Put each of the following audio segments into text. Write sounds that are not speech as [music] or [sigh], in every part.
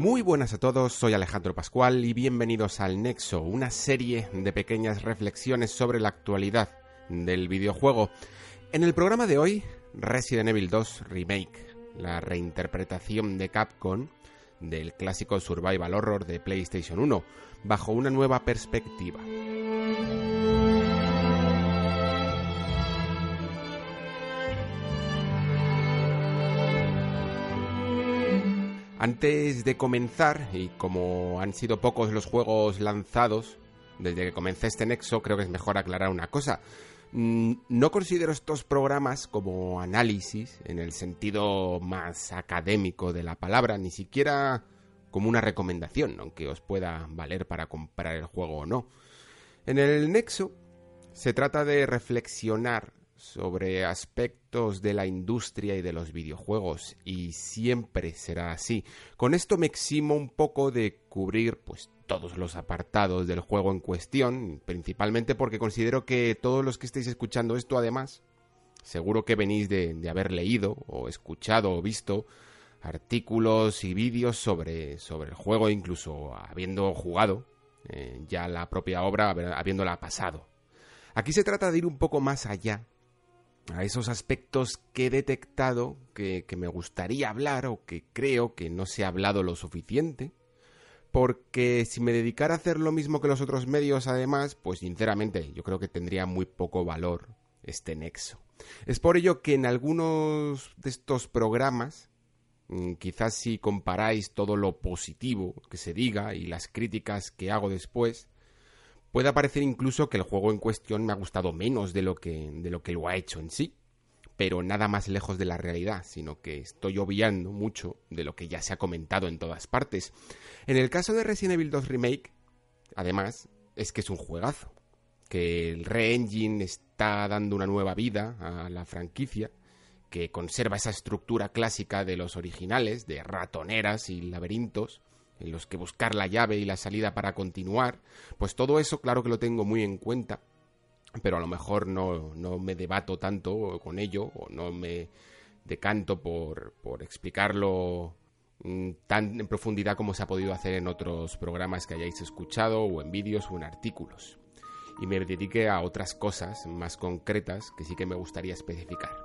Muy buenas a todos, soy Alejandro Pascual y bienvenidos al Nexo, una serie de pequeñas reflexiones sobre la actualidad del videojuego. En el programa de hoy, Resident Evil 2 Remake, la reinterpretación de Capcom del clásico survival horror de PlayStation 1, bajo una nueva perspectiva. Antes de comenzar, y como han sido pocos los juegos lanzados desde que comencé este nexo, creo que es mejor aclarar una cosa. Mm, no considero estos programas como análisis en el sentido más académico de la palabra, ni siquiera como una recomendación, aunque os pueda valer para comprar el juego o no. En el nexo se trata de reflexionar sobre aspectos de la industria y de los videojuegos y siempre será así. Con esto me eximo un poco de cubrir pues todos los apartados del juego en cuestión, principalmente porque considero que todos los que estéis escuchando esto además, seguro que venís de, haber leído o escuchado o visto artículos y vídeos sobre, sobre el juego, incluso habiendo jugado eh, ya la propia obra, habiéndola pasado. Aquí se trata de ir un poco más allá a esos aspectos que he detectado que, me gustaría hablar o que creo que no se ha hablado lo suficiente. Porque si me dedicara a hacer lo mismo que los otros medios, además, pues sinceramente yo creo que tendría muy poco valor este nexo. Es por ello que en algunos de estos programas, mm, quizás si comparáis todo lo positivo que se diga y las críticas que hago después, Puede parecer incluso que el juego en cuestión me ha gustado menos de lo que, de lo, que lo ha hecho en sí, pero nada más lejos de la realidad, sino que estoy obviando mucho de lo que ya se ha comentado en todas partes. En el caso de Resident Evil 2 Remake, además, es que es un juegazo, que el Re-Engine está dando una nueva vida a la franquicia, que conserva esa estructura clásica de los originales, de ratoneras y laberintos, en los que buscar la llave y la salida para continuar, pues todo eso claro que lo tengo muy en cuenta, pero a lo mejor no, no me debato tanto con ello o no me decanto por, por explicarlo mm, tan en profundidad como se ha podido hacer en otros programas que hayáis escuchado o en vídeos o en artículos. Y me dedique a otras cosas más concretas que sí que me gustaría especificar.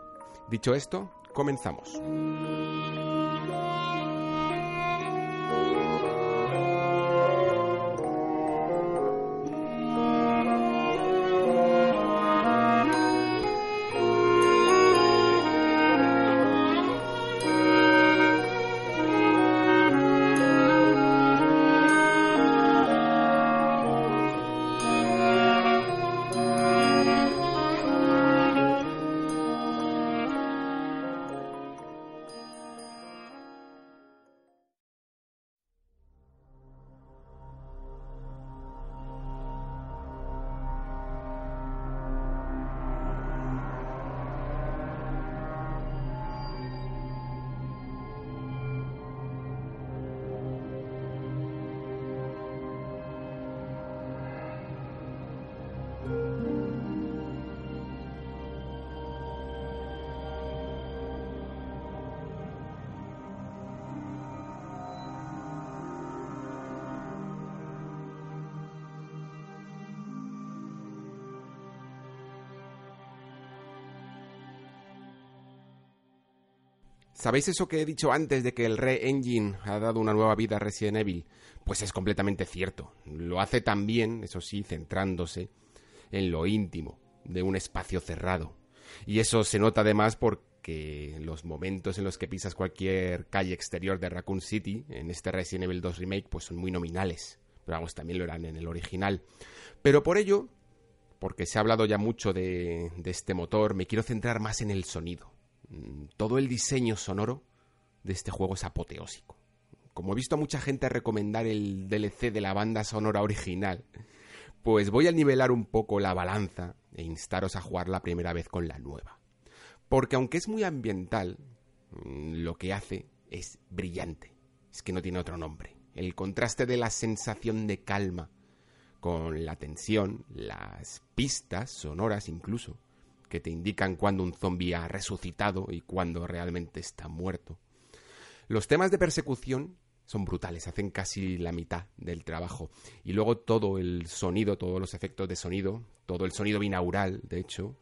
Dicho esto, comenzamos. ¿Sabéis eso que he dicho antes de que el Re-Engine ha dado una nueva vida a Resident Evil? Pues es completamente cierto. Lo hace también, eso sí, centrándose en lo íntimo de un espacio cerrado. Y eso se nota además porque los momentos en los que pisas cualquier calle exterior de Raccoon City en este Resident Evil 2 Remake pues son muy nominales. Pero vamos, también lo eran en el original. Pero por ello, porque se ha hablado ya mucho de, de este motor, me quiero centrar más en el sonido. Mm, todo el diseño sonoro de este juego es apoteósico. Como he visto a mucha gente recomendar el DLC de la banda sonora original, pues voy a nivelar un poco la balanza e instaros a jugar la primera vez con la nueva. Porque aunque es muy ambiental, mm, lo que hace es brillante. Es que no tiene otro nombre. El contraste de la sensación de calma con la tensión, las pistas sonoras incluso, que te indican cuando un zombie ha resucitado y cuando realmente está muerto. Los temas de persecución son brutales, hacen casi la mitad del trabajo. Y luego todo el sonido, todos los efectos de sonido, todo el sonido binaural, de hecho,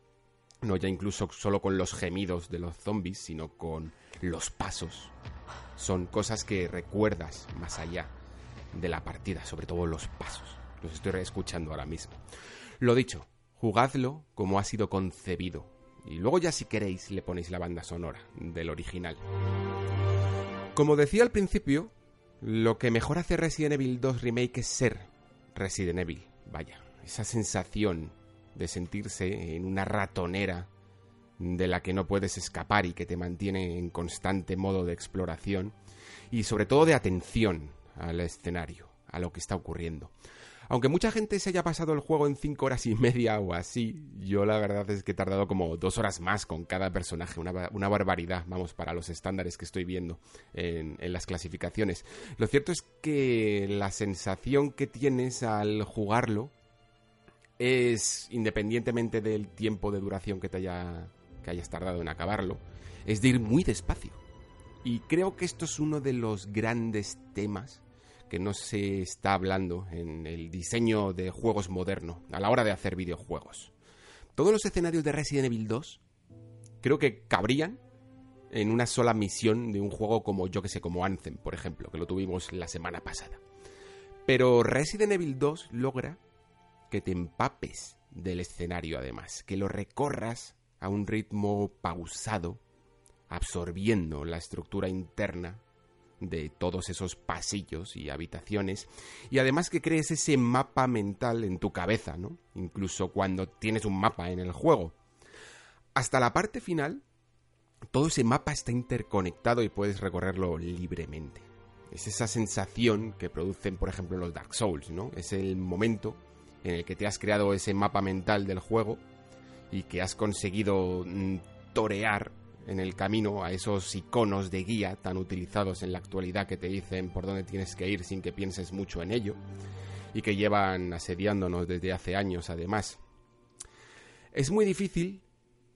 no ya incluso solo con los gemidos de los zombies, sino con los pasos. Son cosas que recuerdas más allá de la partida, sobre todo los pasos. Los estoy reescuchando ahora mismo. Lo dicho, jugadlo como ha sido concebido. Y luego ya si queréis le ponéis la banda sonora del original. Como decía al principio, lo que mejor hace Resident Evil 2 Remake es ser Resident Evil. Vaya, esa sensación de sentirse en una ratonera de la que no puedes escapar y que te mantiene en constante modo de exploración y sobre todo de atención al escenario, a lo que está ocurriendo. Aunque mucha gente se haya pasado el juego en 5 horas y media o así, yo la verdad es que he tardado como dos horas más con cada personaje, una, barbaridad, vamos, para los estándares que estoy viendo en, en las clasificaciones. Lo cierto es que la sensación que tienes al jugarlo es, independientemente del tiempo de duración que te haya que hayas tardado en acabarlo, es de ir muy despacio. Y creo que esto es uno de los grandes temas que no se está hablando en el diseño de juegos moderno a la hora de hacer videojuegos. Todos los escenarios de Resident Evil 2 creo que cabrían en una sola misión de un juego como yo que sé, como Anthem, por ejemplo, que lo tuvimos la semana pasada. Pero Resident Evil 2 logra que te empapes del escenario además, que lo recorras a un ritmo pausado, absorbiendo la estructura interna de todos esos pasillos y habitaciones y además que crees ese mapa mental en tu cabeza, ¿no? Incluso cuando tienes un mapa en el juego. Hasta la parte final, todo ese mapa está interconectado y puedes recorrerlo libremente. Es esa sensación que producen, por ejemplo, los Dark Souls, ¿no? Es el momento en el que te has creado ese mapa mental del juego y que has conseguido mm, torear en el camino a esos iconos de guía tan utilizados en la actualidad que te dicen por dónde tienes que ir sin que pienses mucho en ello y que llevan asediándonos desde hace años además. Es muy difícil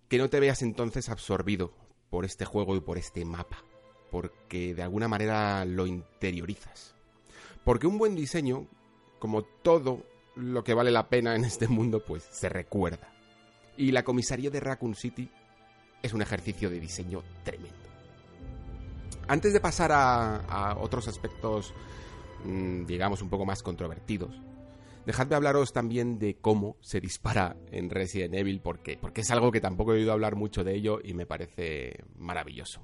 que no te veas entonces absorbido por este juego y por este mapa, porque de alguna manera lo interiorizas. Porque un buen diseño, como todo lo que vale la pena en este mundo, pues se recuerda. Y la comisaría de Raccoon City es un ejercicio de diseño tremendo. Antes de pasar a, otros aspectos, mm, digamos, un poco más controvertidos, dejadme hablaros también de cómo se dispara en Resident Evil, porque, porque es algo que tampoco he oído hablar mucho de ello y me parece maravilloso.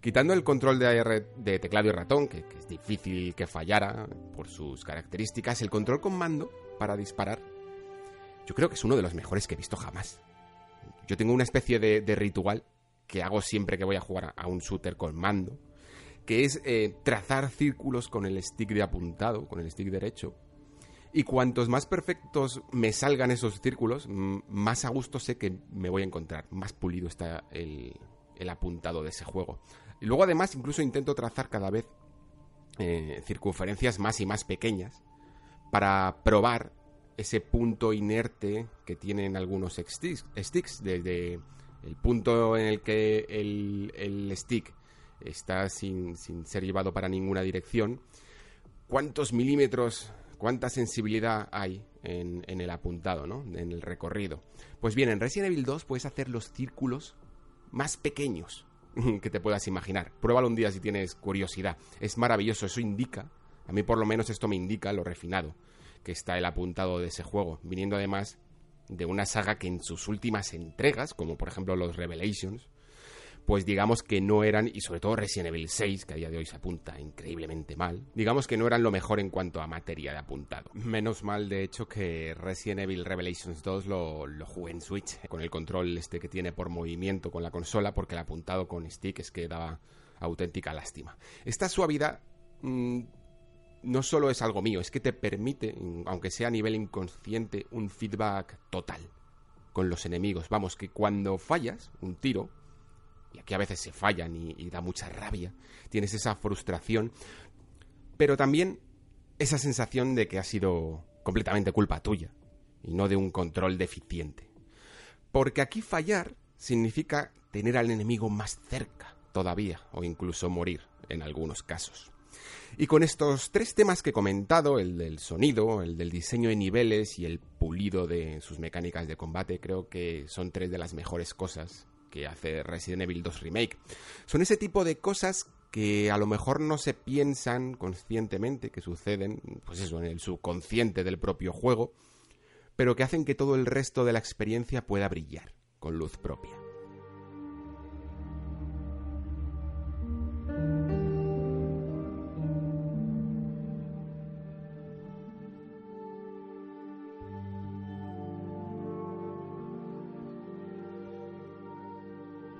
Quitando el control de, teclado y ratón, que, que es difícil que fallara por sus características, el control con mando para disparar, yo creo que es uno de los mejores que he visto jamás. Yo tengo una especie de, ritual que hago siempre que voy a jugar a un shooter con mando, que es eh, trazar círculos con el stick de apuntado, con el stick derecho. Y cuantos más perfectos me salgan esos círculos, más a gusto sé que me voy a encontrar, más pulido está el, apuntado de ese juego. Y luego además incluso intento trazar cada vez eh, circunferencias más y más pequeñas para probar ese punto inerte que tienen algunos sticks, desde el punto en el que el, stick está sin, ser llevado para ninguna dirección, cuántos milímetros, cuánta sensibilidad hay en, el apuntado, ¿no? en el recorrido. Pues bien, en Resident Evil 2 puedes hacer los círculos más pequeños [laughs] que te puedas imaginar. Pruébalo un día si tienes curiosidad. Es maravilloso, eso indica, a mí por lo menos esto me indica lo refinado que está el apuntado de ese juego, viniendo además de una saga que en sus últimas entregas, como por ejemplo los Revelations, pues digamos que no eran, y sobre todo Resident Evil 6, que a día de hoy se apunta increíblemente mal, digamos que no eran lo mejor en cuanto a materia de apuntado. Menos mal, de hecho, que Resident Evil Revelations 2 lo, lo jugué en Switch, con el control este que tiene por movimiento con la consola, porque el apuntado con stick es que daba auténtica lástima. Esta suavidad mmm, no solo es algo mío, es que te permite, aunque sea a nivel inconsciente, un feedback total con los enemigos. Vamos, que cuando fallas un tiro, y aquí a veces se fallan y, da mucha rabia, tienes esa frustración, pero también esa sensación de que ha sido completamente culpa tuya y no de un control deficiente. Porque aquí fallar significa tener al enemigo más cerca todavía o incluso morir en algunos casos. Y con estos tres temas que he comentado, el del sonido, el del diseño de niveles y el pulido de sus mecánicas de combate, creo que son tres de las mejores cosas que hace Resident Evil 2 Remake. Son ese tipo de cosas que a lo mejor no se piensan conscientemente que suceden, pues eso, en el subconsciente del propio juego, pero que hacen que todo el resto de la experiencia pueda brillar con luz propia.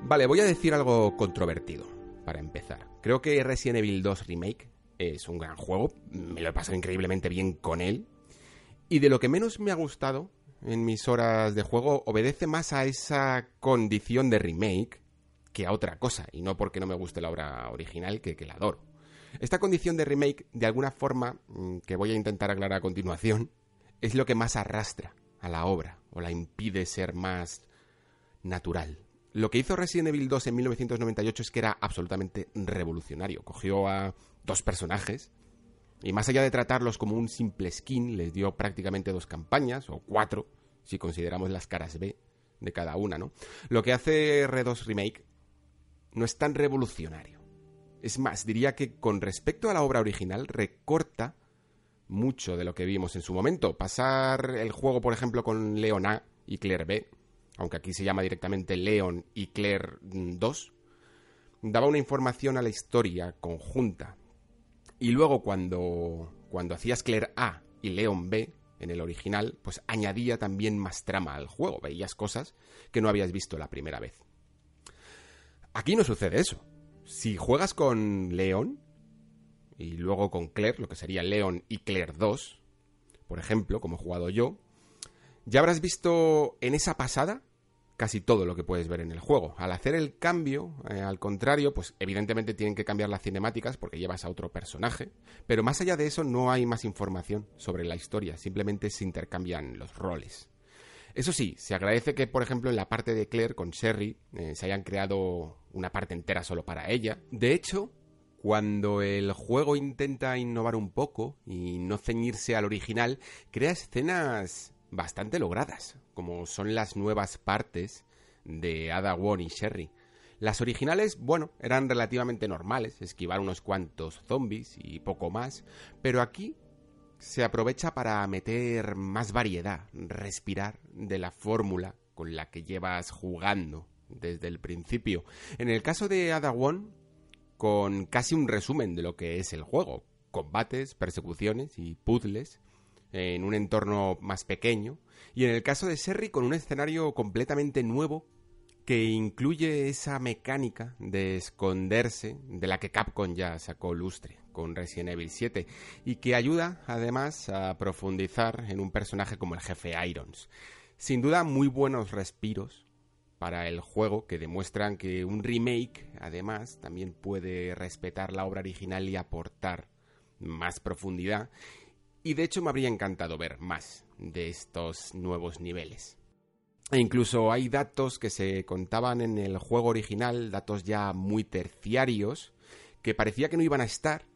Vale, voy a decir algo controvertido para empezar. Creo que Resident Evil 2 Remake es un gran juego, me lo he pasado increíblemente bien con él. Y de lo que menos me ha gustado en mis horas de juego obedece más a esa condición de remake que a otra cosa, y no porque no me guste la obra original, que, que la adoro. Esta condición de remake, de alguna forma, mm, que voy a intentar aclarar a continuación, es lo que más arrastra a la obra, o la impide ser más natural. Lo que hizo Resident Evil 2 en 1998 es que era absolutamente revolucionario. Cogió a dos personajes y más allá de tratarlos como un simple skin, les dio prácticamente dos campañas, o cuatro, si consideramos las caras B de cada una, ¿no? Lo que hace R2 Remake no es tan revolucionario. Es más, diría que con respecto a la obra original recorta mucho de lo que vimos en su momento. Pasar el juego, por ejemplo, con Leon A y Claire B aunque aquí se llama directamente Leon y Claire 2, daba una información a la historia conjunta. Y luego cuando, cuando hacías Claire A y Leon B en el original, pues añadía también más trama al juego, veías cosas que no habías visto la primera vez. Aquí no sucede eso. Si juegas con Leon y luego con Claire, lo que sería Leon y Claire 2, por ejemplo, como he jugado yo, ya habrás visto en esa pasada casi todo lo que puedes ver en el juego. Al hacer el cambio, eh, al contrario, pues evidentemente tienen que cambiar las cinemáticas porque llevas a otro personaje, pero más allá de eso no hay más información sobre la historia, simplemente se intercambian los roles. Eso sí, se agradece que, por ejemplo, en la parte de Claire con Sherry eh, se hayan creado una parte entera solo para ella. De hecho, cuando el juego intenta innovar un poco y no ceñirse al original, crea escenas bastante logradas, como son las nuevas partes de Ada Wong y Sherry. Las originales, bueno, eran relativamente normales, esquivar unos cuantos zombies y poco más, pero aquí se aprovecha para meter más variedad, respirar de la fórmula con la que llevas jugando desde el principio. En el caso de Ada Wong, con casi un resumen de lo que es el juego, combates, persecuciones y puzzles, en un entorno más pequeño, y en el caso de Serry con un escenario completamente nuevo que incluye esa mecánica de esconderse de la que Capcom ya sacó lustre con Resident Evil 7 y que ayuda además a profundizar en un personaje como el jefe Irons. Sin duda muy buenos respiros para el juego que demuestran que un remake además también puede respetar la obra original y aportar más profundidad y de hecho me habría encantado ver más de estos nuevos niveles. E incluso hay datos que se contaban en el juego original, datos ya muy terciarios, que parecía que no iban a estar,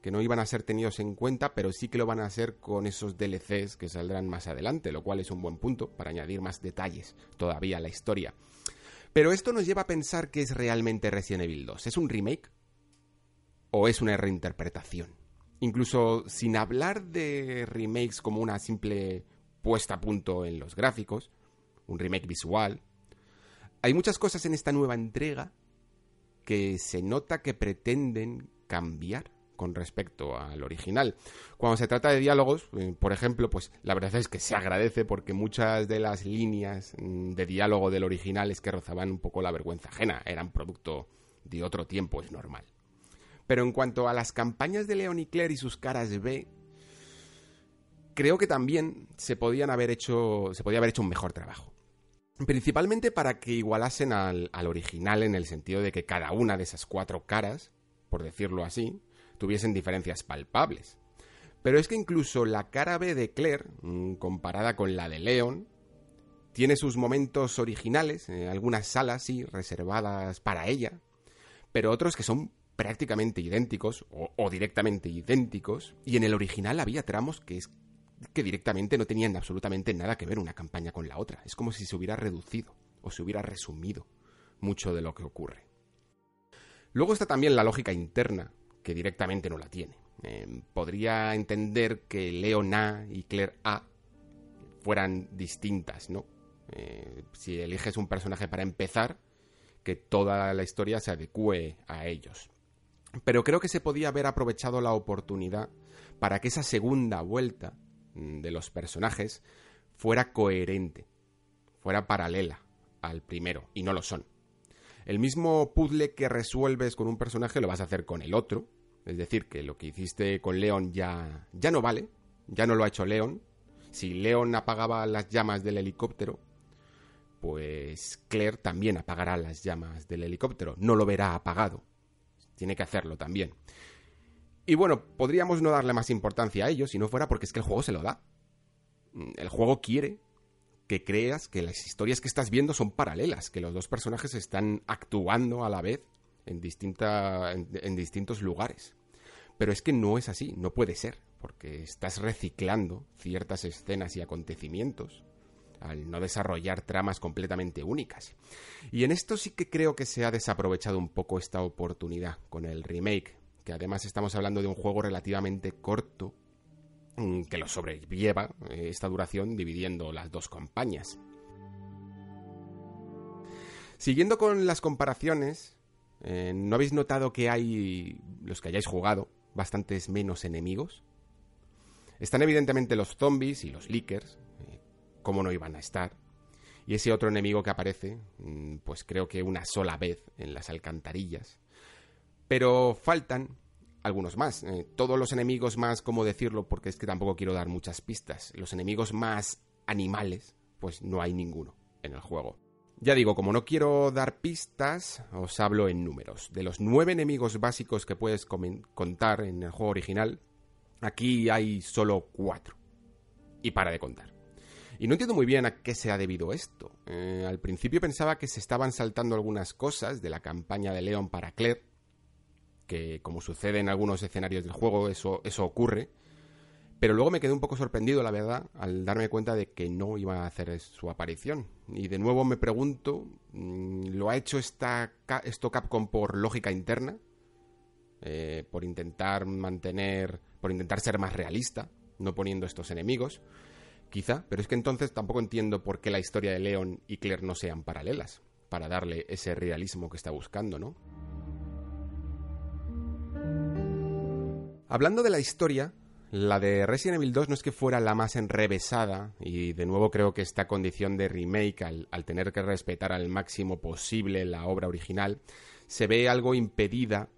que no iban a ser tenidos en cuenta, pero sí que lo van a hacer con esos DLCs que saldrán más adelante, lo cual es un buen punto para añadir más detalles todavía a la historia. Pero esto nos lleva a pensar que es realmente Resident Evil 2. ¿Es un remake? ¿O es una reinterpretación? Incluso sin hablar de remakes como una simple puesta a punto en los gráficos, un remake visual, hay muchas cosas en esta nueva entrega que se nota que pretenden cambiar con respecto al original. Cuando se trata de diálogos, eh, por ejemplo, pues la verdad es que se agradece porque muchas de las líneas mm, de diálogo del original es que rozaban un poco la vergüenza ajena, eran producto de otro tiempo, es normal. Pero en cuanto a las campañas de Leon y Claire y sus caras B, creo que también se podían haber hecho, se podía haber hecho un mejor trabajo. Principalmente para que igualasen al, al original en el sentido de que cada una de esas cuatro caras, por decirlo así, tuviesen diferencias palpables. Pero es que incluso la cara B de Claire, mm, comparada con la de Leon, tiene sus momentos originales, en algunas salas sí, reservadas para ella, pero otros que son prácticamente idénticos o, directamente idénticos, y en el original había tramos que, es, que directamente no tenían absolutamente nada que ver una campaña con la otra. Es como si se hubiera reducido o se hubiera resumido mucho de lo que ocurre. Luego está también la lógica interna, que directamente no la tiene. Em, podría entender que Leon A y Claire A fueran distintas, ¿no? Eh, si eliges un personaje para empezar, que toda la historia se adecue a ellos. Pero creo que se podía haber aprovechado la oportunidad para que esa segunda vuelta mm, de los personajes fuera coherente, fuera paralela al primero, y no lo son. El mismo puzzle que resuelves con un personaje lo vas a hacer con el otro, es decir, que lo que hiciste con Leon ya, ya no vale, ya no lo ha hecho Leon. Si Leon apagaba las llamas del helicóptero, pues Claire también apagará las llamas del helicóptero, no lo verá apagado. Tiene que hacerlo también. Y bueno, podríamos no darle más importancia a ello si no fuera porque es que el juego se lo da. El juego quiere que creas que las historias que estás viendo son paralelas, que los dos personajes están actuando a la vez en, distinta, en, distintos lugares. Pero es que no es así, no puede ser, porque estás reciclando ciertas escenas y acontecimientos al no desarrollar tramas completamente únicas. Y en esto sí que creo que se ha desaprovechado un poco esta oportunidad con el remake, que además estamos hablando de un juego relativamente corto mm, que lo sobrelleva eh, esta duración dividiendo las dos campañas. Siguiendo con las comparaciones, eh, ¿No habéis notado que hay, los que hayáis jugado, bastantes menos enemigos? Están evidentemente los zombies y los leakers, ¿cómo no iban a estar? Y ese otro enemigo que aparece, mm, pues creo que una sola vez en las alcantarillas. Pero faltan algunos más. Eh, todos los enemigos más, ¿cómo decirlo? Porque es que tampoco quiero dar muchas pistas. Los enemigos más animales, pues no hay ninguno en el juego. Ya digo, como no quiero dar pistas, os hablo en números. De los nueve enemigos básicos que puedes contar en el juego original, aquí hay solo cuatro. Y para de contar. Y no entiendo muy bien a qué se ha debido esto. Eh, al principio pensaba que se estaban saltando algunas cosas de la campaña de Leon para Claire, que como sucede en algunos escenarios del juego, eso, eso ocurre. Pero luego me quedé un poco sorprendido, la verdad, al darme cuenta de que no iba a hacer su aparición. Y de nuevo me pregunto, mm, ¿lo ha hecho esta, esto Capcom por lógica interna? Eh, por intentar mantener, por intentar ser más realista, no poniendo estos enemigos. Quizá, pero es que entonces tampoco entiendo por qué la historia de Leon y Claire no sean paralelas, para darle ese realismo que está buscando, ¿no? Hablando de la historia, la de Resident Evil 2 no es que fuera la más enrevesada, y de nuevo creo que esta condición de remake, al, tener que respetar al máximo posible la obra original, se ve algo impedida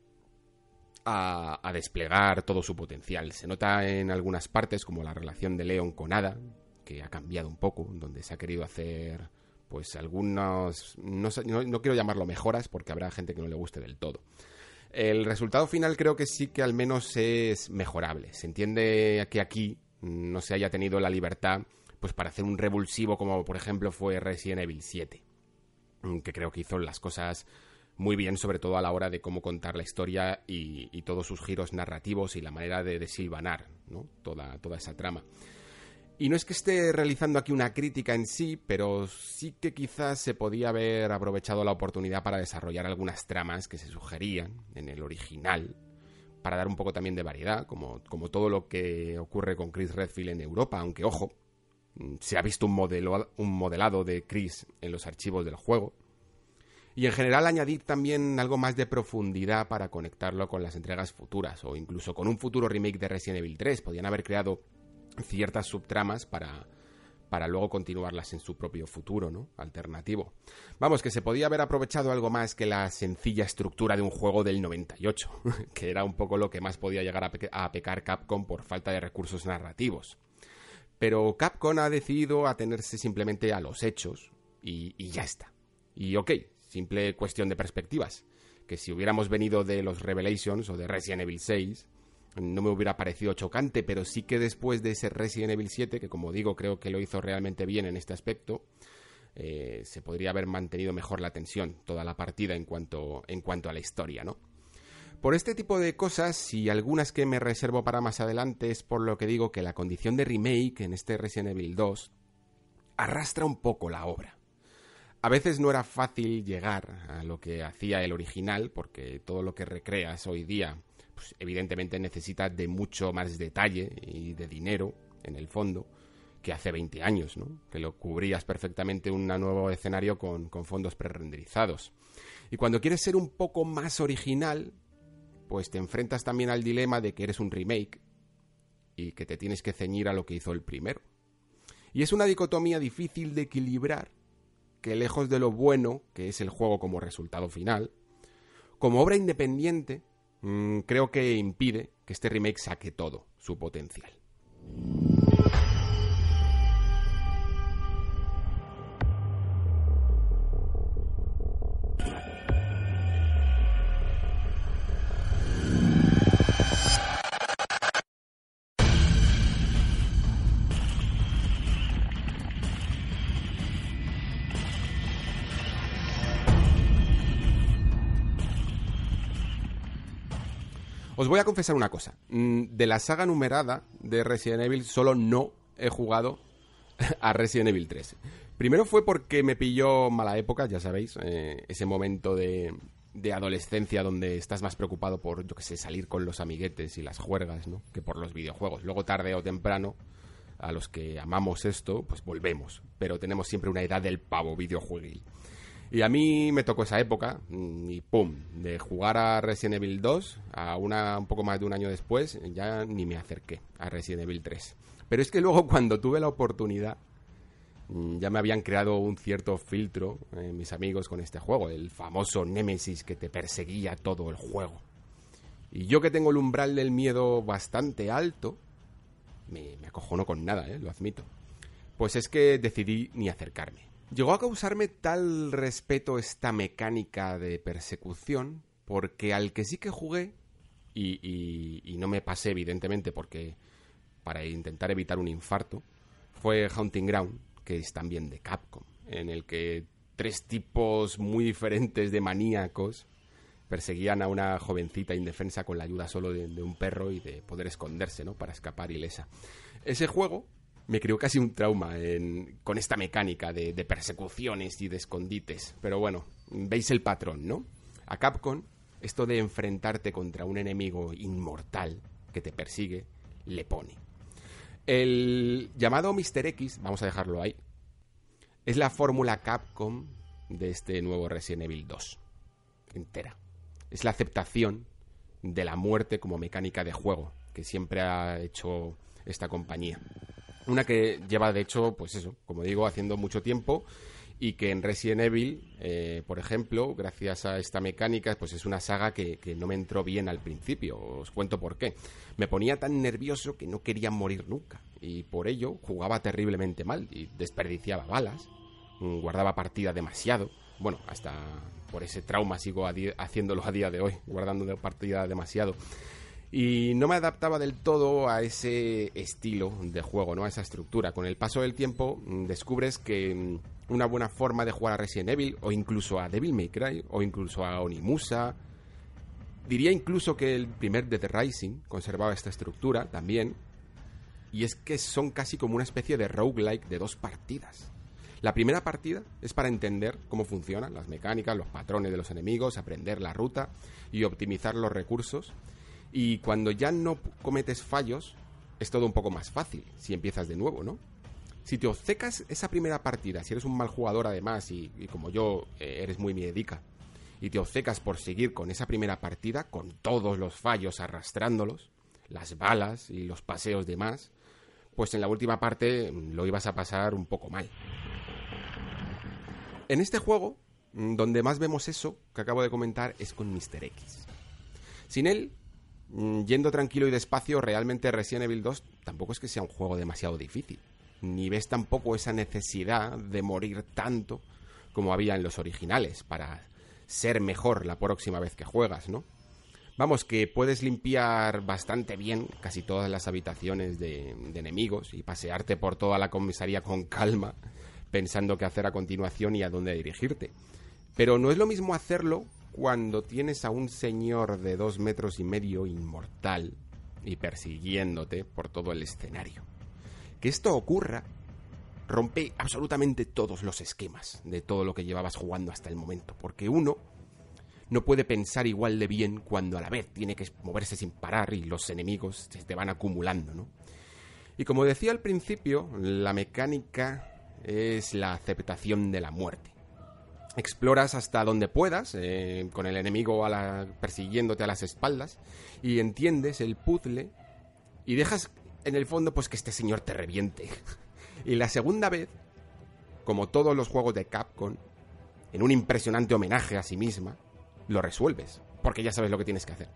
a, a, desplegar todo su potencial. Se nota en algunas partes, como la relación de Leon con Ada, que ha cambiado un poco, donde se ha querido hacer, pues algunos, no, no quiero llamarlo mejoras, porque habrá gente que no le guste del todo. El resultado final creo que sí que al menos es mejorable. Se entiende que aquí no se haya tenido la libertad pues para hacer un revulsivo como por ejemplo fue Resident Evil 7, que creo que hizo las cosas muy bien, sobre todo a la hora de cómo contar la historia y, todos sus giros narrativos y la manera de desilvanar ¿no? toda, toda esa trama. Y no es que esté realizando aquí una crítica en sí, pero sí que quizás se podía haber aprovechado la oportunidad para desarrollar algunas tramas que se sugerían en el original, para dar un poco también de variedad, como, como todo lo que ocurre con Chris Redfield en Europa, aunque ojo, se ha visto un, modelo, un modelado de Chris en los archivos del juego. Y en general añadir también algo más de profundidad para conectarlo con las entregas futuras o incluso con un futuro remake de Resident Evil 3. Podían haber creado ciertas subtramas para, para luego continuarlas en su propio futuro, ¿no? Alternativo. Vamos, que se podía haber aprovechado algo más que la sencilla estructura de un juego del 98, [laughs] que era un poco lo que más podía llegar a, pecar Capcom por falta de recursos narrativos. Pero Capcom ha decidido atenerse simplemente a los hechos y, y ya está. Y ok, simple cuestión de perspectivas. Que si hubiéramos venido de los Revelations o de Resident Evil 6, no me hubiera parecido chocante, pero sí que después de ese Resident Evil 7, que como digo creo que lo hizo realmente bien en este aspecto, eh, se podría haber mantenido mejor la tensión, toda la partida en cuanto, en cuanto a la historia, ¿no? Por este tipo de cosas y algunas que me reservo para más adelante es por lo que digo que la condición de remake en este Resident Evil 2 arrastra un poco la obra. A veces no era fácil llegar a lo que hacía el original porque todo lo que recreas hoy día pues, evidentemente necesita de mucho más detalle y de dinero, en el fondo, que hace 20 años, ¿no? Que lo cubrías perfectamente un nuevo escenario con, con fondos prerenderizados. Y cuando quieres ser un poco más original, pues te enfrentas también al dilema de que eres un remake y que te tienes que ceñir a lo que hizo el primero. Y es una dicotomía difícil de equilibrar, que lejos de lo bueno que es el juego como resultado final, como obra independiente, Mm, creo que impide que este remake saque todo su potencial. Voy a confesar una cosa. Mm, de la saga numerada de Resident Evil, solo no he jugado [laughs] a Resident Evil 3. Primero fue porque me pilló mala época, ya sabéis, eh, ese momento de, de, adolescencia donde estás más preocupado por, yo qué sé, salir con los amiguetes y las juergas, ¿no? Que por los videojuegos. Luego, tarde o temprano, a los que amamos esto, pues volvemos. Pero tenemos siempre una edad del pavo videojueguil. Y a mí me tocó esa época mm, y pum, de jugar a Resident Evil 2 a una un poco más de un año después, ya ni me acerqué a Resident Evil 3. Pero es que luego [laughs] cuando tuve la oportunidad mm, ya me habían creado un cierto filtro eh, mis amigos con este juego, el famoso Nemesis que te perseguía todo el juego. Y yo que tengo el umbral del miedo bastante alto, me, me acojono con nada, eh, lo admito. Pues es que decidí ni acercarme. Llegó a causarme tal respeto esta mecánica de persecución, porque al que sí que jugué, y, no me pasé evidentemente porque para intentar evitar un infarto, fue Haunting Ground, que es también de Capcom, en el que tres tipos muy diferentes de maníacos perseguían a una jovencita indefensa con la ayuda solo de, de, un perro y de poder esconderse, ¿no? Para escapar ilesa. Ese juego me creó casi un trauma con esta mecánica de, persecuciones y de escondites. Pero bueno, veis el patrón, ¿no? A Capcom, esto de enfrentarte contra un enemigo inmortal que te persigue, le pone. El llamado Mr. X, vamos a dejarlo ahí, es la fórmula Capcom de este nuevo Resident Evil 2. Entera. Es la aceptación de la muerte como mecánica de juego que siempre ha hecho esta compañía. Una que lleva, de hecho, pues eso, como digo, haciendo mucho tiempo y que en Resident Evil, eh, por ejemplo, gracias a esta mecánica, pues es una saga que, que, no me entró bien al principio. Os cuento por qué. Me ponía tan nervioso que no quería morir nunca y por ello jugaba terriblemente mal y desperdiciaba balas, mm, guardaba partida demasiado. Bueno, hasta por ese trauma sigo haciéndolo a día de hoy, guardando partida demasiado y no me adaptaba del todo a ese estilo de juego, ¿no? A esa estructura. Con el paso del tiempo mm, descubres que mm, una buena forma de jugar a Resident Evil o incluso a Devil May Cry o incluso a Onimusa diría incluso que el primer Dead Rising conservaba esta estructura también y es que son casi como una especie de roguelike de dos partidas. La primera partida es para entender cómo funcionan las mecánicas, los patrones de los enemigos, aprender la ruta y optimizar los recursos y cuando ya no cometes fallos, es todo un poco más fácil si empiezas de nuevo, ¿no? Si te obcecas esa primera partida, si eres un mal jugador además, y, como yo eh, eres muy miedica, y te obcecas por seguir con esa primera partida, con todos los fallos arrastrándolos, las balas y los paseos de más, pues en la última parte mm, lo ibas a pasar un poco mal. En este juego, mm, donde más vemos eso que acabo de comentar es con Mr. X. Sin él, yendo tranquilo y despacio, realmente Resident Evil 2 tampoco es que sea un juego demasiado difícil. Ni ves tampoco esa necesidad de morir tanto como había en los originales para ser mejor la próxima vez que juegas, ¿no? Vamos, que puedes limpiar bastante bien casi todas las habitaciones de, enemigos y pasearte por toda la comisaría con calma, pensando qué hacer a continuación y a dónde dirigirte. Pero no es lo mismo hacerlo cuando tienes a un señor de dos metros y medio inmortal y persiguiéndote por todo el escenario. Que esto ocurra rompe absolutamente todos los esquemas de todo lo que llevabas jugando hasta el momento, porque uno no puede pensar igual de bien cuando a la vez tiene que moverse sin parar y los enemigos se te van acumulando, ¿no? Y como decía al principio, la mecánica es la aceptación de la muerte. Exploras hasta donde puedas, eh, con el enemigo a la, persiguiéndote a las espaldas, y entiendes el puzzle y dejas en el fondo pues que este señor te reviente. [laughs] y la segunda vez, como todos los juegos de Capcom, en un impresionante homenaje a sí misma, lo resuelves, porque ya sabes lo que tienes que hacer.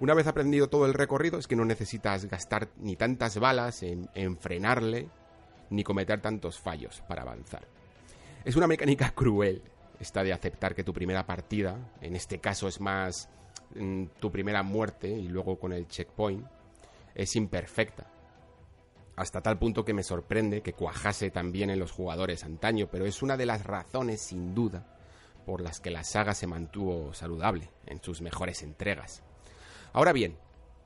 Una vez aprendido todo el recorrido, es que no necesitas gastar ni tantas balas en, frenarle, ni cometer tantos fallos para avanzar. Es una mecánica [laughs] cruel, esta de aceptar que tu primera partida, en este caso es más mm, tu primera muerte y luego con el checkpoint, es imperfecta. Hasta tal punto que me sorprende que cuajase también en los jugadores antaño, pero es una de las razones, sin duda, por las que la saga se mantuvo saludable en sus mejores entregas. Ahora bien,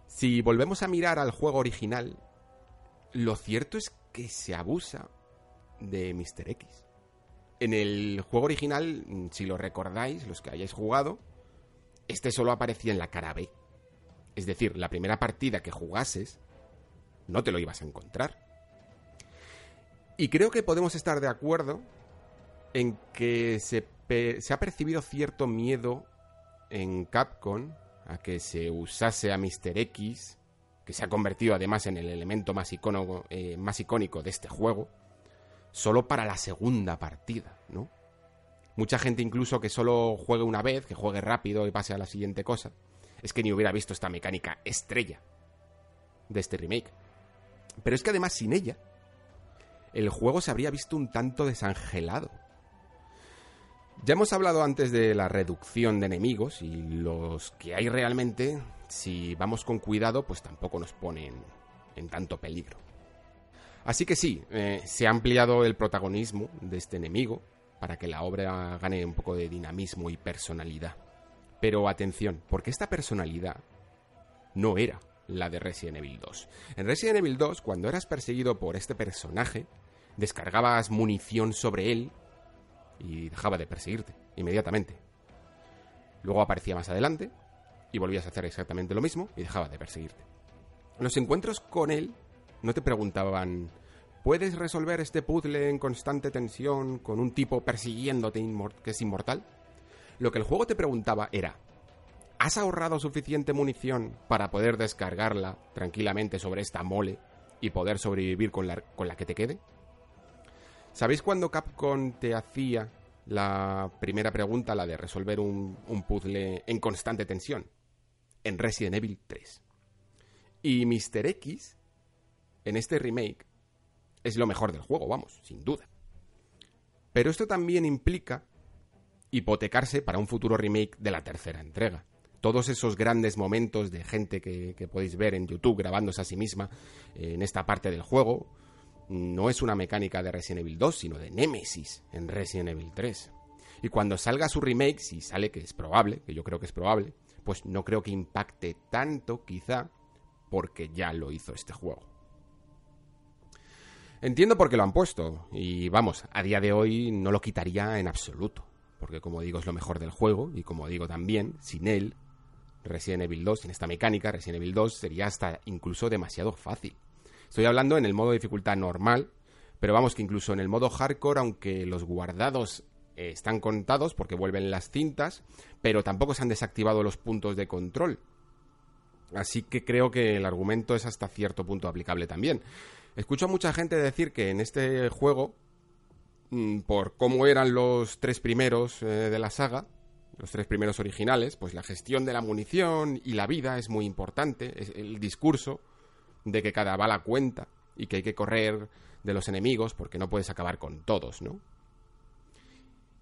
si volvemos a mirar al juego original, lo cierto es que se abusa de Mr. X. En el juego original, si lo recordáis, los que hayáis jugado, este solo aparecía en la cara B. Es decir, la primera partida que jugases, no te lo ibas a encontrar. Y creo que podemos estar de acuerdo en que se se ha percibido cierto miedo en Capcom a que se usase a Mr. X, que se ha convertido además en el elemento más, eh, más icónico de este juego, solo para la segunda partida, ¿no? Mucha gente incluso que solo juegue una vez, que juegue rápido y pase a la siguiente cosa, es que ni hubiera visto esta mecánica estrella de este remake. Pero es que además sin ella, el juego se habría visto un tanto desangelado. Ya hemos hablado antes de la reducción de enemigos y los que hay realmente, si vamos con cuidado, pues tampoco nos ponen en tanto peligro. Así que sí, eh, se ha ampliado el protagonismo de este enemigo para que la obra gane un poco de dinamismo y personalidad. Pero atención, porque esta personalidad no era la de Resident Evil 2. En Resident Evil 2, cuando eras perseguido por este personaje, descargabas munición sobre él y dejaba de perseguirte inmediatamente. Luego aparecía más adelante y volvías a hacer exactamente lo mismo y dejaba de perseguirte. Los encuentros con él no te preguntaban ¿Puedes resolver este puzzle en constante tensión con un tipo persiguiéndote que es inmortal? Lo que el juego te preguntaba era ¿Has ahorrado suficiente munición para poder descargarla tranquilamente sobre esta mole y poder sobrevivir con la, con la que te quede? ¿Sabéis cuando Capcom te hacía la primera pregunta, la de resolver un, puzzle en constante tensión? En Resident Evil 3. Y Mr. X, en este remake, es lo mejor del juego, vamos, sin duda. Pero esto también implica hipotecarse para un futuro remake de la tercera entrega. Todos esos grandes momentos de gente que, podéis ver en YouTube grabándose a sí misma en esta parte del juego, no es una mecánica de Resident Evil 2, sino de Nemesis en Resident Evil 3. Y cuando salga su remake, si sale que es probable, que yo creo que es probable, pues no creo que impacte tanto, quizá, porque ya lo hizo este juego. Entiendo por qué lo han puesto, y vamos, a día de hoy no lo quitaría en absoluto, porque como digo es lo mejor del juego, y como digo también, sin él, Resident Evil 2, sin esta mecánica, Resident Evil 2 sería hasta incluso demasiado fácil. Estoy hablando en el modo de dificultad normal, Pero vamos, que incluso en el modo hardcore, aunque los guardados eh, están contados porque vuelven las cintas, pero tampoco se han desactivado los puntos de control. Así que creo que el argumento es hasta cierto punto aplicable también. Escucho a mucha gente decir que en este juego, mm, por cómo eran los tres primeros eh, de la saga, los tres primeros originales, pues la gestión de la munición y la vida es muy importante, es el discurso de que cada bala cuenta y que hay que correr de los enemigos porque no puedes acabar con todos, ¿no?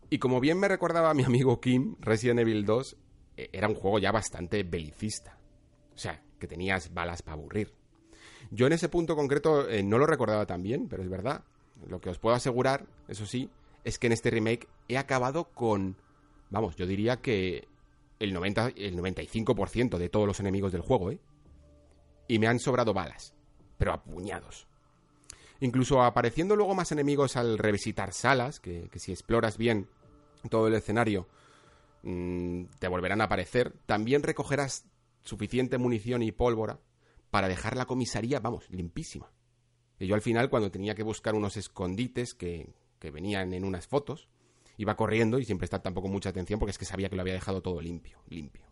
Y como bien me recordaba mi amigo Kim, Resident Evil 2 eh, era un juego ya bastante belicista. O sea, que tenías balas para aburrir. Yo en ese punto concreto eh, no lo recordaba tan bien, pero es verdad. Lo que os puedo asegurar, eso sí, es que en este remake he acabado con, vamos, yo diría que el, 90, el 95% de todos los enemigos del juego, ¿eh? Y me han sobrado balas, pero a puñados. Incluso apareciendo luego más enemigos al revisitar salas, que, que si exploras bien todo el escenario mm, te volverán a aparecer, también recogerás suficiente munición y pólvora para dejar la comisaría, vamos, limpísima. Y yo al final, cuando tenía que buscar unos escondites que, que venían en unas fotos, iba corriendo y siempre está tampoco mucha atención porque es que sabía que lo había dejado todo limpio, limpio.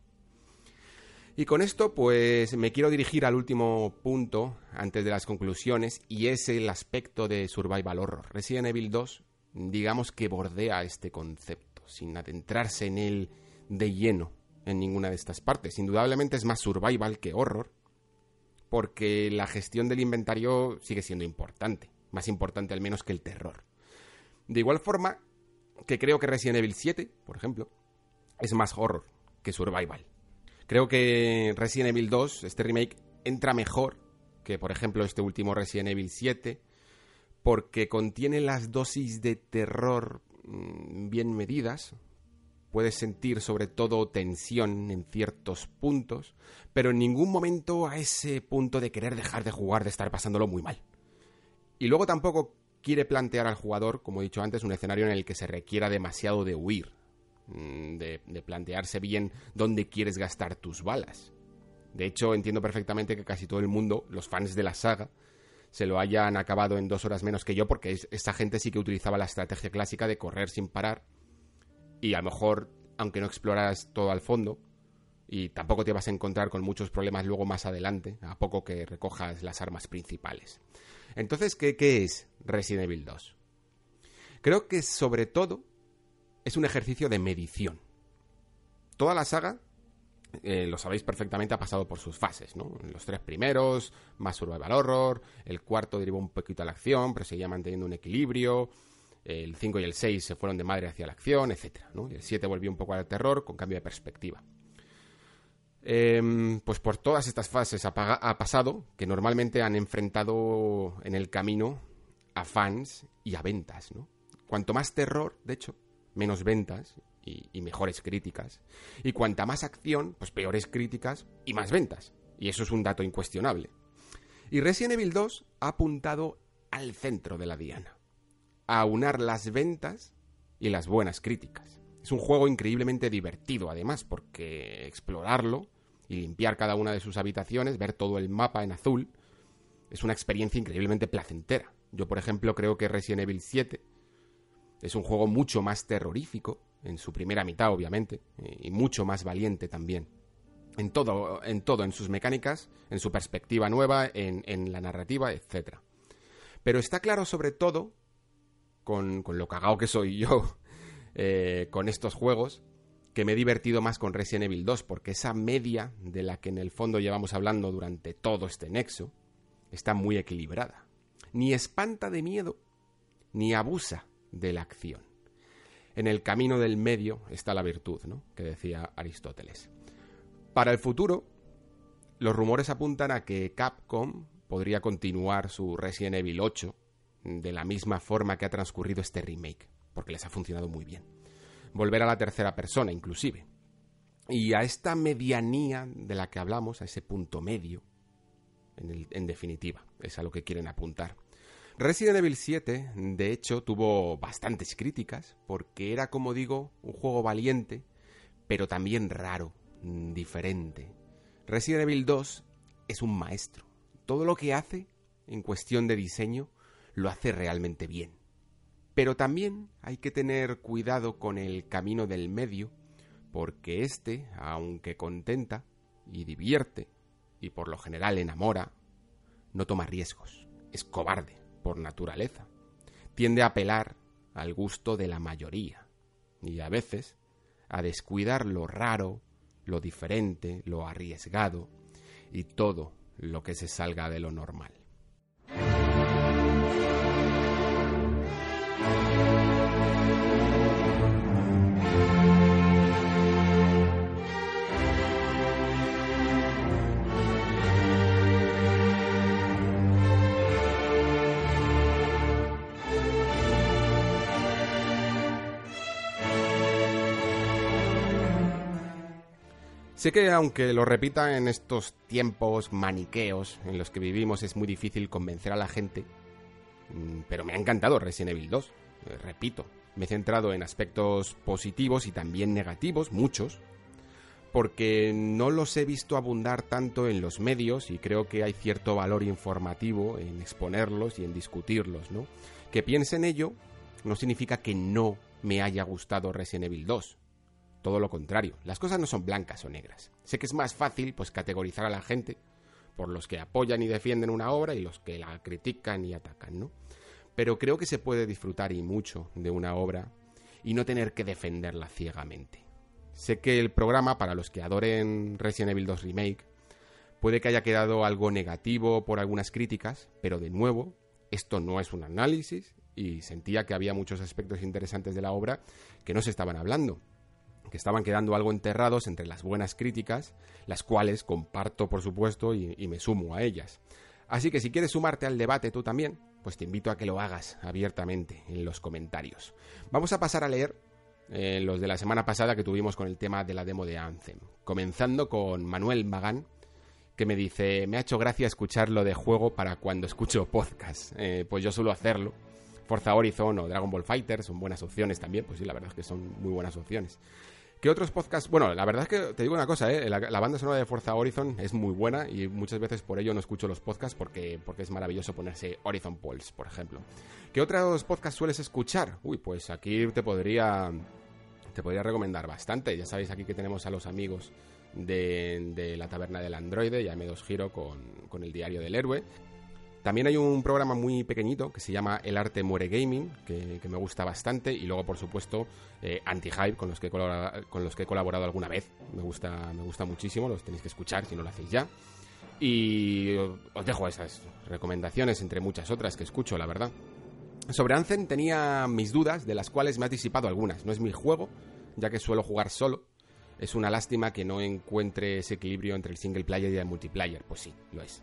Y con esto, pues me quiero dirigir al último punto antes de las conclusiones y es el aspecto de Survival Horror. Resident Evil 2, digamos que bordea este concepto, sin adentrarse en él de lleno en ninguna de estas partes. Indudablemente es más survival que horror, porque la gestión del inventario sigue siendo importante, más importante al menos que el terror. De igual forma que creo que Resident Evil 7, por ejemplo, es más horror que survival. Creo que Resident Evil 2, este remake, entra mejor que, por ejemplo, este último Resident Evil 7, porque contiene las dosis de terror mm, bien medidas, Puedes sentir sobre todo tensión en ciertos puntos, pero en ningún momento a ese punto de querer dejar de jugar, de estar pasándolo muy mal. Y luego tampoco quiere plantear al jugador, como he dicho antes, un escenario en el que se requiera demasiado de huir, mm, de, de plantearse bien dónde quieres gastar tus balas. De hecho, entiendo perfectamente que casi todo el mundo, los fans de la saga, se lo hayan acabado en dos horas menos que yo, porque esa gente sí que utilizaba la estrategia clásica de correr sin parar y a lo mejor, aunque no exploras todo al fondo, y tampoco te vas a encontrar con muchos problemas luego más adelante, a poco que recojas las armas principales. Entonces, ¿qué, qué es Resident Evil 2? Creo que sobre todo es un ejercicio de medición. Toda la saga, eh, lo sabéis perfectamente, ha pasado por sus fases, ¿no? Los tres primeros, más survival horror, el cuarto derivó un poquito a la acción, pero seguía manteniendo un equilibrio, el 5 y el 6 se fueron de madre hacia la acción, etc. el 7 volvió un poco al terror con cambio de perspectiva. Em, pues por todas estas fases ha, pasado que normalmente han enfrentado en el camino a fans y a ventas. Cuanto más terror, de hecho, menos ventas y, y mejores críticas. Y cuanta más acción, pues peores críticas y más ventas. Y eso es un dato incuestionable. Y Resident Evil 2 ha apuntado al centro de la diana a aunar las ventas y las buenas críticas. Es un juego increíblemente divertido, además, porque explorarlo y limpiar cada una de sus habitaciones, ver todo el mapa en azul, es una experiencia increíblemente placentera. Yo, por ejemplo, creo que Resident Evil 7 es un juego mucho más terrorífico, en su primera mitad, obviamente, y mucho más valiente también. En todo, en todo, en sus mecánicas, en su perspectiva nueva, en, en la narrativa, etc. Pero está claro sobre todo con, lo cagao que soy yo [laughs] eh, con estos juegos, que me he divertido más con Resident Evil 2, porque esa media de la que en el fondo llevamos hablando durante todo este nexo está muy equilibrada. Ni espanta de miedo, ni abusa de la acción. En el camino del medio está la virtud, ¿no? Que decía Aristóteles. Para el futuro, los rumores apuntan a que Capcom podría continuar su Resident Evil 8 de la misma forma que ha transcurrido este remake, porque les ha funcionado muy bien. Volver a la tercera persona, inclusive. Y a esta medianía de la que hablamos, a ese punto medio, en, definitiva, es a lo que quieren apuntar. Resident Evil 7, de hecho, tuvo bastantes críticas, porque era, como digo, un juego valiente, pero también raro, mm, diferente. Resident Evil 2 es un maestro. Todo lo que hace, en cuestión de diseño, lo hace realmente bien. Pero también hay que tener cuidado con el camino del medio, porque este, aunque contenta y divierte, y por lo general enamora, no toma riesgos, es cobarde por naturaleza, tiende a apelar al gusto de la mayoría, y a veces a descuidar lo raro, lo diferente, lo arriesgado, y todo lo que se salga de lo normal. Sé que aunque lo repita en estos tiempos maniqueos en los que vivimos es muy difícil convencer a la gente, mm, pero me ha encantado Resident Evil 2. Eh, repito, me he centrado en aspectos positivos y también negativos, muchos, porque no los he visto abundar tanto en los medios y creo que hay cierto valor informativo en exponerlos y en discutirlos, ¿no? Que piense en ello no significa que no me haya gustado Resident Evil 2 todo lo contrario, las cosas no son blancas o negras. Sé que es más fácil pues categorizar a la gente por los que apoyan y defienden una obra y los que la critican y atacan, ¿no? Pero creo que se puede disfrutar y mucho de una obra y no tener que defenderla ciegamente. Sé que el programa, para los que adoren Resident Evil 2 Remake, puede que haya quedado algo negativo por algunas críticas, pero de nuevo, esto no es un análisis y sentía que había muchos aspectos interesantes de la obra que no se estaban hablando que estaban quedando algo enterrados entre las buenas críticas, las cuales comparto por supuesto y, me sumo a ellas. Así que si quieres sumarte al debate tú también, pues te invito a que lo hagas abiertamente en los comentarios. Vamos a pasar a leer eh, los de la semana pasada que tuvimos con el tema de la demo de Anthem, comenzando con Manuel Magán, que me dice, me ha hecho gracia escucharlo de juego para cuando escucho podcast. Eh, pues yo suelo hacerlo. Forza Horizon o Dragon Ball Fighter son buenas opciones también, pues sí, la verdad es que son muy buenas opciones. ¿Qué otros podcasts? Bueno, la verdad es que te digo una cosa, ¿eh? la, banda sonora de Forza Horizon es muy buena y muchas veces por ello no escucho los podcasts porque, porque es maravilloso ponerse Horizon Pulse, por ejemplo. ¿Qué otros podcasts sueles escuchar? Uy, pues aquí te podría, te podría recomendar bastante. Ya sabéis aquí que tenemos a los amigos de, la taberna del androide, ya me dos giro con, con el diario del héroe. También hay un programa muy pequeñito que se llama El Arte Muere Gaming, que, me gusta bastante. Y luego, por supuesto, eh, Anti-Hype, con, los que con los que he colaborado alguna vez. Me gusta, me gusta muchísimo, los tenéis que escuchar si no lo hacéis ya. Y os dejo esas recomendaciones, entre muchas otras que escucho, la verdad. Sobre Anzen tenía mis dudas, de las cuales me ha disipado algunas. No es mi juego, ya que suelo jugar solo. Es una lástima que no encuentre ese equilibrio entre el single player y el multiplayer. Pues sí, lo es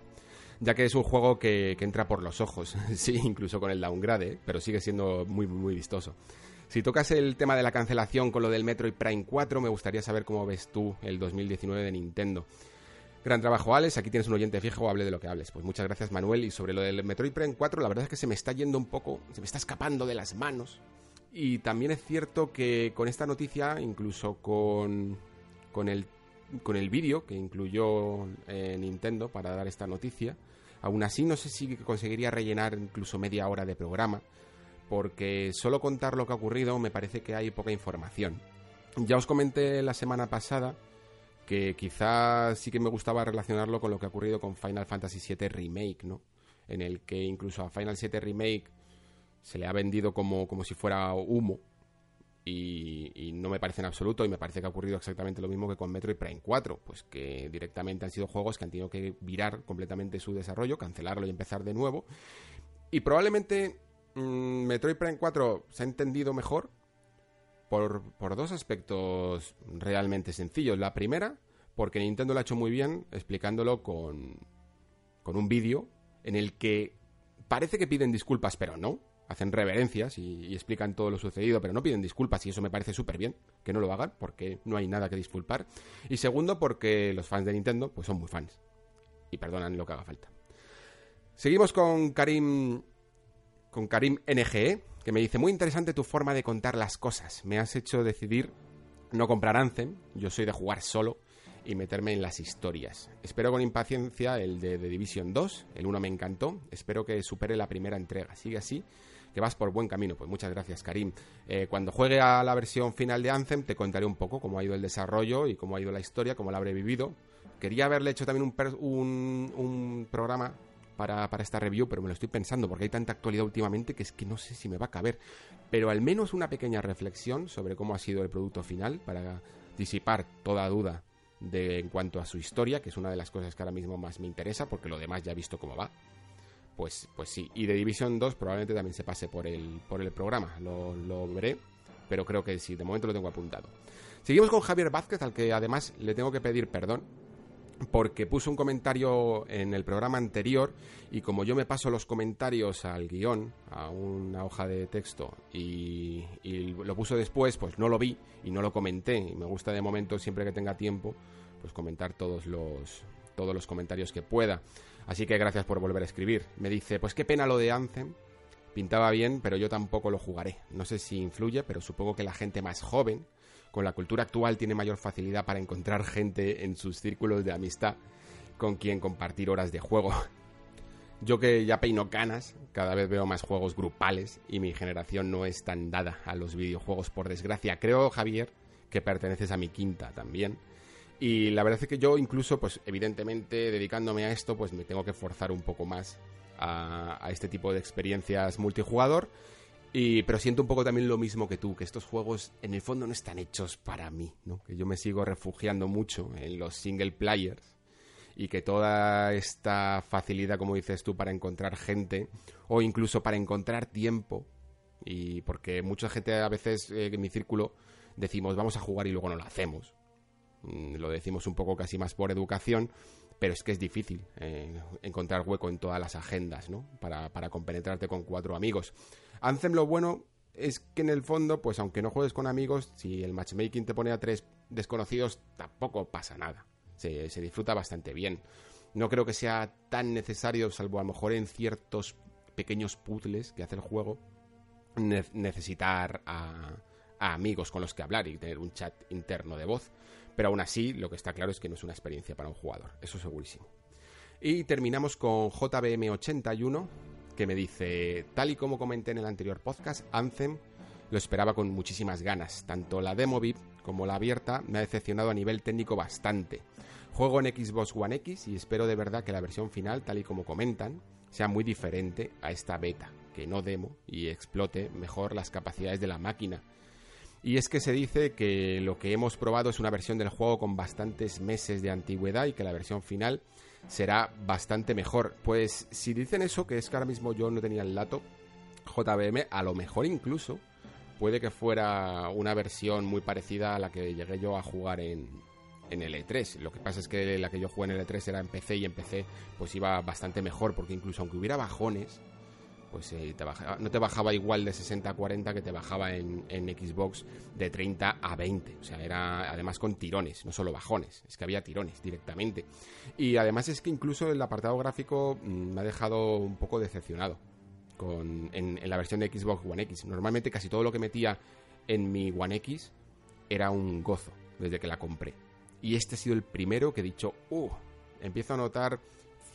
ya que es un juego que, entra por los ojos, [laughs] sí, incluso con el downgrade, ¿eh? pero sigue siendo muy, muy vistoso. Si tocas el tema de la cancelación con lo del Metroid Prime 4, me gustaría saber cómo ves tú el 2019 de Nintendo. Gran trabajo, Alex. Aquí tienes un oyente fijo, hable de lo que hables. Pues muchas gracias, Manuel. Y sobre lo del Metroid Prime 4, la verdad es que se me está yendo un poco, se me está escapando de las manos. Y también es cierto que con esta noticia, incluso con, con el con el vídeo que incluyó eh, Nintendo para dar esta noticia. Aún así no sé si conseguiría rellenar incluso media hora de programa, porque solo contar lo que ha ocurrido me parece que hay poca información. Ya os comenté la semana pasada que quizás sí que me gustaba relacionarlo con lo que ha ocurrido con Final Fantasy VII Remake, ¿no? En el que incluso a Final 7 Remake se le ha vendido como, como si fuera humo y, no me parece en absoluto y me parece que ha ocurrido exactamente lo mismo que con Metroid Prime 4, pues que directamente han sido juegos que han tenido que virar completamente su desarrollo, cancelarlo y empezar de nuevo. Y probablemente mm, Metroid Prime 4 se ha entendido mejor por, por dos aspectos realmente sencillos. La primera, porque Nintendo lo ha hecho muy bien explicándolo con, con un vídeo en el que parece que piden disculpas, pero no hacen reverencias y, explican todo lo sucedido, pero no piden disculpas y eso me parece súper bien que no lo hagan porque no hay nada que disculpar. Y segundo, porque los fans de Nintendo pues son muy fans y perdonan lo que haga falta. Seguimos con Karim con Karim NGE, que me dice, muy interesante tu forma de contar las cosas. Me has hecho decidir no comprar Anthem, yo soy de jugar solo y meterme en las historias. Espero con impaciencia el de The Division 2, el 1 me encantó, espero que supere la primera entrega, sigue así, que vas por buen camino. Pues muchas gracias, Karim. Eh, cuando juegue a la versión final de Anthem te contaré un poco cómo ha ido el desarrollo y cómo ha ido la historia, cómo la habré vivido. Quería haberle hecho también un, un, programa para, para, esta review, pero me lo estoy pensando porque hay tanta actualidad últimamente que es que no sé si me va a caber. Pero al menos una pequeña reflexión sobre cómo ha sido el producto final para disipar toda duda de, en cuanto a su historia, que es una de las cosas que ahora mismo más me interesa, porque lo demás ya he visto cómo va. Pues, pues sí, y de Division 2 probablemente también se pase por el, por el programa, lo, veré, pero creo que sí, de momento lo tengo apuntado. Seguimos con Javier Vázquez, al que además le tengo que pedir perdón, porque puso un comentario en el programa anterior y como yo me paso los comentarios al guion, a una hoja de texto y, lo puso después, pues no lo vi y no lo comenté y me gusta de momento siempre que tenga tiempo pues comentar todos los todos los comentarios que pueda. Así que gracias por volver a escribir. Me dice, pues qué pena lo de Anthem. Pintaba bien, pero yo tampoco lo jugaré. No sé si influye, pero supongo que la gente más joven con la cultura actual tiene mayor facilidad para encontrar gente en sus círculos de amistad con quien compartir horas de juego. [laughs] Yo que ya peino canas, cada vez veo más juegos grupales y mi generación no es tan dada a los videojuegos, por desgracia. Creo, Javier, que perteneces a mi quinta también. Y la verdad es que yo incluso, pues evidentemente, dedicándome a esto, pues me tengo que forzar un poco más a, este tipo de experiencias multijugador y, pero siento un poco también lo mismo que tú, que estos juegos en el fondo no están hechos para mí, ¿no? Que yo me sigo refugiando mucho en los single players y que toda esta facilidad, como dices tú, para encontrar gente o incluso para encontrar tiempo, y porque mucha gente a veces eh, en mi círculo decimos vamos a jugar y luego no lo hacemos. Mm, lo decimos un poco casi más por educación, pero es que es difícil eh, encontrar hueco en todas las agendas, ¿no? Para, para compenetrarte con cuatro amigos. Anthem lo bueno es que en el fondo, pues aunque no juegues con amigos, si el matchmaking te pone a tres desconocidos, tampoco pasa nada. Se, disfruta bastante bien. No creo que sea tan necesario, salvo a lo mejor en ciertos pequeños puzzles que hace el juego, necesitar a, a amigos con los que hablar y tener un chat interno de voz. Pero aún así, lo que está claro es que no es una experiencia para un jugador, eso segurísimo. Y terminamos con JBM81, que me dice, tal y como comenté en el anterior podcast, Anthem lo esperaba con muchísimas ganas. Tanto la demo VIP como la abierta me ha decepcionado a nivel técnico bastante. Juego en Xbox One X y espero de verdad que la versión final, tal y como comentan, sea muy diferente a esta beta, que no demo y explote mejor las capacidades de la máquina. Y es que se dice que lo que hemos probado es una versión del juego con bastantes meses de antigüedad y que la versión final será bastante mejor. Pues si dicen eso, que es que ahora mismo yo no tenía el dato, JBM, a lo mejor incluso puede que fuera una versión muy parecida a la que llegué yo a jugar en, en el E3. Lo que pasa es que la que yo jugué en el E3 era en PC y en PC pues iba bastante mejor porque incluso aunque hubiera bajones, pues eh, no te bajaba igual de 60 a 40 que te bajaba en, Xbox de 30 a 20. O sea, era además con tirones, no solo bajones, es que había tirones directamente. Y además es que incluso el apartado gráfico mm, me ha dejado un poco decepcionado con, en, la versión de Xbox One X. Normalmente casi todo lo que metía en mi One X era un gozo desde que la compré. Y este ha sido el primero que he dicho, uh, empiezo a notar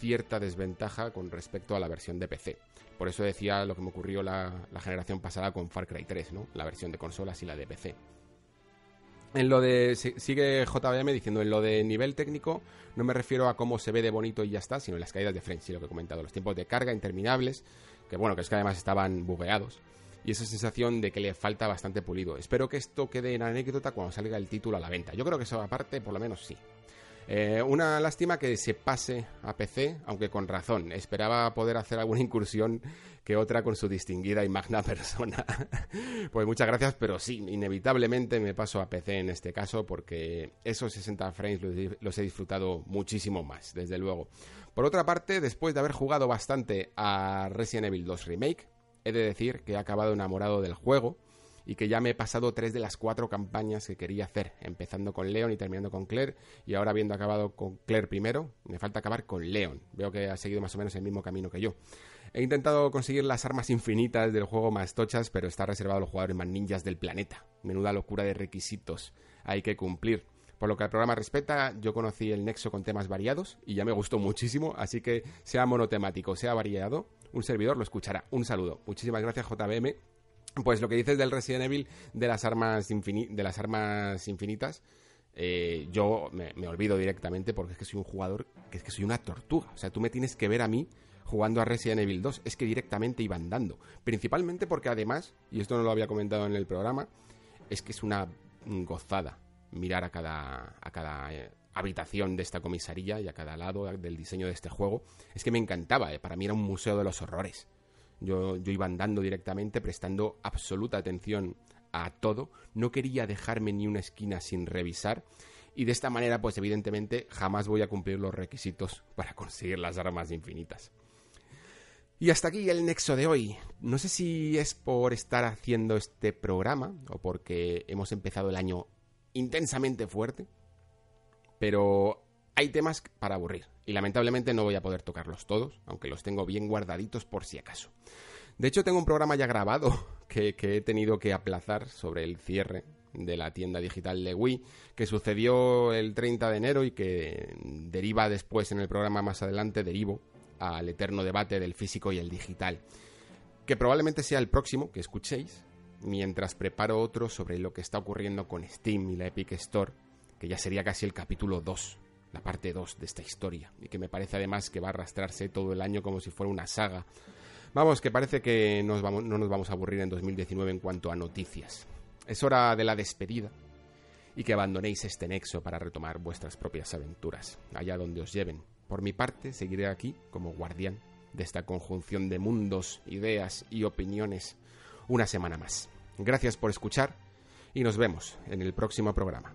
cierta desventaja con respecto a la versión de PC. Por eso decía lo que me ocurrió la, generación pasada con Far Cry 3, ¿no? La versión de consolas y la de PC. En lo de. Sigue JBM diciendo, en lo de nivel técnico, no me refiero a cómo se ve de bonito y ya está, sino en las caídas de frame, sí, lo que he comentado. Los tiempos de carga interminables, que bueno, que es que además estaban bugueados. Y esa sensación de que le falta bastante pulido. Espero que esto quede en anécdota cuando salga el título a la venta. Yo creo que eso aparte, por lo menos sí. Eh, una lástima que se pase a PC, aunque con razón. Esperaba poder hacer alguna incursión que otra con su distinguida y magna [laughs] persona. pues muchas gracias, pero sí, inevitablemente me paso a PC en este caso porque esos 60 frames los he disfrutado muchísimo más, desde luego. Por otra parte, después de haber jugado bastante a Resident Evil 2 Remake, he de decir que he acabado enamorado del juego y que ya me he pasado tres de las cuatro campañas que quería hacer, empezando con Leon y terminando con Claire, y ahora habiendo acabado con Claire primero, me falta acabar con Leon. Veo que ha seguido más o menos el mismo camino que yo. He intentado conseguir las armas infinitas del juego más tochas, pero está reservado a los jugadores más ninjas del planeta. Menuda locura de requisitos hay que cumplir. Por lo que al programa respecta, yo conocí el Nexo con temas variados y ya me gustó muchísimo, así que sea monotemático, sea variado, un servidor lo escuchará. Un saludo. Muchísimas gracias JBM. Pues lo que dices del Resident Evil de las armas, de las armas infinitas, eh, yo me, olvido directamente porque es que soy un jugador, que es que soy una tortuga. O sea, tú me tienes que ver a mí jugando a Resident Evil 2. Es que directamente iba andando. Principalmente porque además, y esto no lo había comentado en el programa, es que es una gozada mirar a cada, a cada eh, habitación de esta comisaría y a cada lado del diseño de este juego. Es que me encantaba, eh. para mí era un museo de los horrores. Yo, iba andando directamente, prestando absoluta atención a todo. No quería dejarme ni una esquina sin revisar. Y de esta manera, pues evidentemente, jamás voy a cumplir los requisitos para conseguir las armas infinitas. Y hasta aquí el nexo de hoy. No sé si es por estar haciendo este programa o porque hemos empezado el año intensamente fuerte, pero hay temas para aburrir y lamentablemente no voy a poder tocarlos todos, aunque los tengo bien guardaditos por si acaso. De hecho, tengo un programa ya grabado [laughs] que, he tenido que aplazar sobre el cierre de la tienda digital de Wii, que sucedió el 30 de enero y que deriva después en el programa más adelante, derivo al eterno debate del físico y el digital, que probablemente sea el próximo que escuchéis, mientras preparo otro sobre lo que está ocurriendo con Steam y la Epic Store, que ya sería casi el capítulo 2, la parte 2 de esta historia, y que me parece además que va a arrastrarse todo el año como si fuera una saga. Vamos, que parece que no nos vamos a aburrir en 2019 en cuanto a noticias. Es hora de la despedida y que abandonéis este nexo para retomar vuestras propias aventuras, allá donde os lleven. Por mi parte, seguiré aquí como guardián de esta conjunción de mundos, ideas y opiniones una semana más. Gracias por escuchar y nos vemos en el próximo programa.